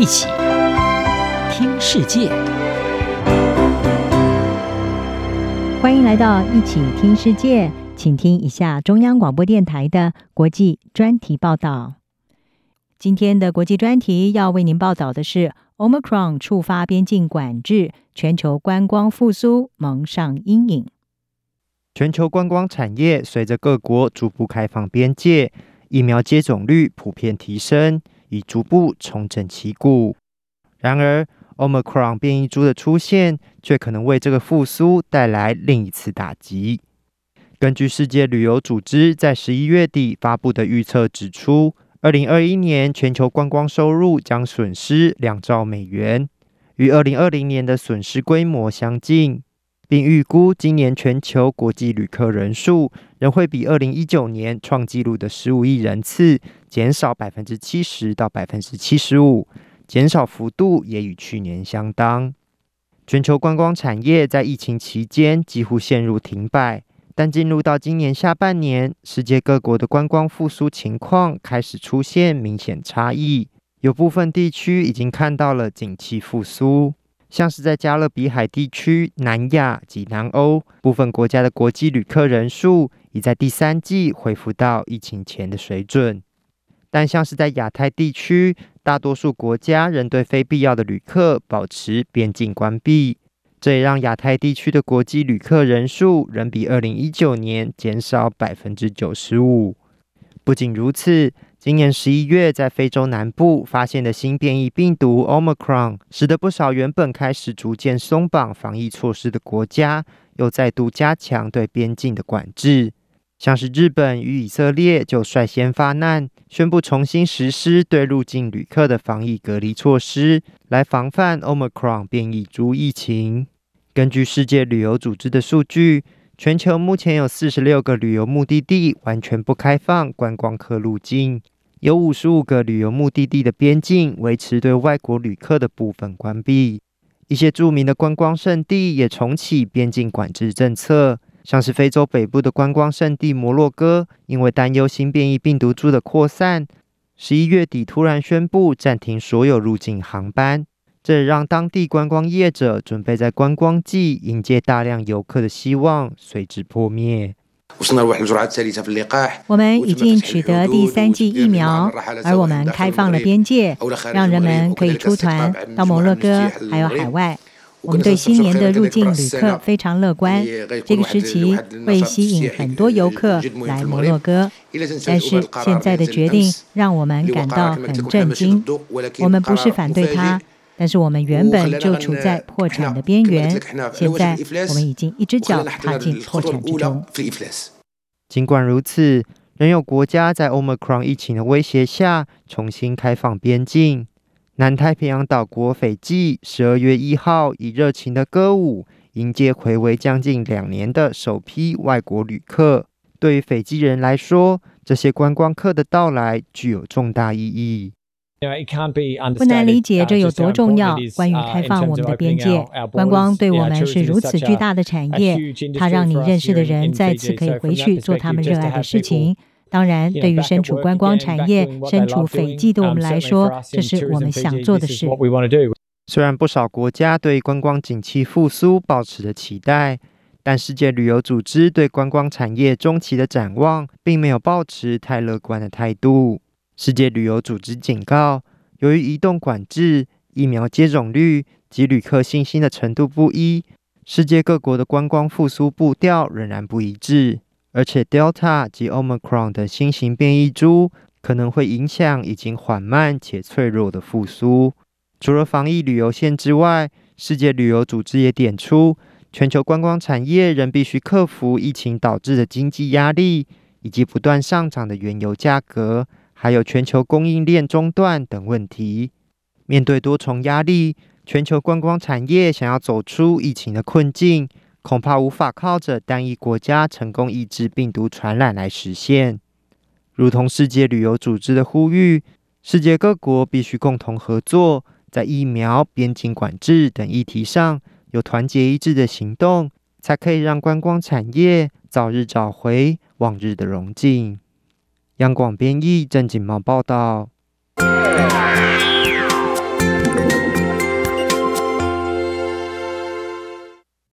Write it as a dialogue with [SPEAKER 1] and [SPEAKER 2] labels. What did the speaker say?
[SPEAKER 1] 一起听世界，
[SPEAKER 2] 欢迎来到一起听世界，请听一下中央广播电台的国际专题报道。今天的国际专题要为您报道的是：Omicron 触发边境管制，全球观光复苏蒙上阴影。
[SPEAKER 3] 全球观光产业随着各国逐步开放边界，疫苗接种率普遍提升。已逐步重整旗鼓，然而，Omicron 变异株的出现却可能为这个复苏带来另一次打击。根据世界旅游组织在十一月底发布的预测指出，二零二一年全球观光收入将损失两兆美元，与二零二零年的损失规模相近。并预估今年全球国际旅客人数仍会比二零一九年创纪录的十五亿人次减少百分之七十到百分之七十五，减少幅度也与去年相当。全球观光产业在疫情期间几乎陷入停摆，但进入到今年下半年，世界各国的观光复苏情况开始出现明显差异，有部分地区已经看到了景气复苏。像是在加勒比海地区、南亚及南欧部分国家的国际旅客人数，已在第三季恢复到疫情前的水准。但像是在亚太地区，大多数国家仍对非必要的旅客保持边境关闭，这也让亚太地区的国际旅客人数仍比二零一九年减少百分之九十五。不仅如此，今年十一月，在非洲南部发现的新变异病毒 Omicron，使得不少原本开始逐渐松绑防疫措施的国家，又再度加强对边境的管制。像是日本与以色列就率先发难，宣布重新实施对入境旅客的防疫隔离措施，来防范 Omicron 变异株疫情。根据世界旅游组织的数据，全球目前有四十六个旅游目的地完全不开放观光客入境，有五十五个旅游目的地的边境维持对外国旅客的部分关闭。一些著名的观光胜地也重启边境管制政策，像是非洲北部的观光胜地摩洛哥，因为担忧新变异病毒株的扩散，十一月底突然宣布暂停所有入境航班。这让当地观光业者准备在观光季迎接大量游客的希望随之破灭。
[SPEAKER 2] 我们已经取得第三剂疫苗，而我们开放了边界，让人们可以出团到摩洛哥，还有海外。我们对新年的入境旅客非常乐观，这个时期会吸引很多游客来摩洛哥。但是现在的决定让我们感到很震惊。我们不是反对它。但是我们原本就处在破产的边缘，现在我们已经一只脚踏进破产之中。
[SPEAKER 3] 尽管如此，仍有国家在 Omicron 疫情的威胁下重新开放边境。南太平洋岛国斐济十二月一号以热情的歌舞迎接回违将近两年的首批外国旅客。对于斐济人来说，这些观光客的到来具有重大意义。
[SPEAKER 2] 不难理解这有多重要。关于开放我们的边界，观光对我们是如此巨大的产业，它让你认识的人再次可以回去做他们热爱的事情。当然，对于身处观光产业、身处斐济的我们来说，这是我们想做的事。
[SPEAKER 3] 虽然不少国家对观光景气复苏抱持着期待，但世界旅游组织对观光产业中期的展望，并没有抱持太乐观的态度。世界旅游组织警告，由于移动管制、疫苗接种率及旅客信心的程度不一，世界各国的观光复苏步调仍然不一致。而且，Delta 及 Omicron 的新型变异株可能会影响已经缓慢且脆弱的复苏。除了防疫旅游线之外，世界旅游组织也点出，全球观光产业仍必须克服疫情导致的经济压力，以及不断上涨的原油价格。还有全球供应链中断等问题，面对多重压力，全球观光产业想要走出疫情的困境，恐怕无法靠着单一国家成功抑制病毒传染来实现。如同世界旅游组织的呼吁，世界各国必须共同合作，在疫苗、边境管制等议题上有团结一致的行动，才可以让观光产业早日找回往日的荣景。央广编译郑锦茂报道。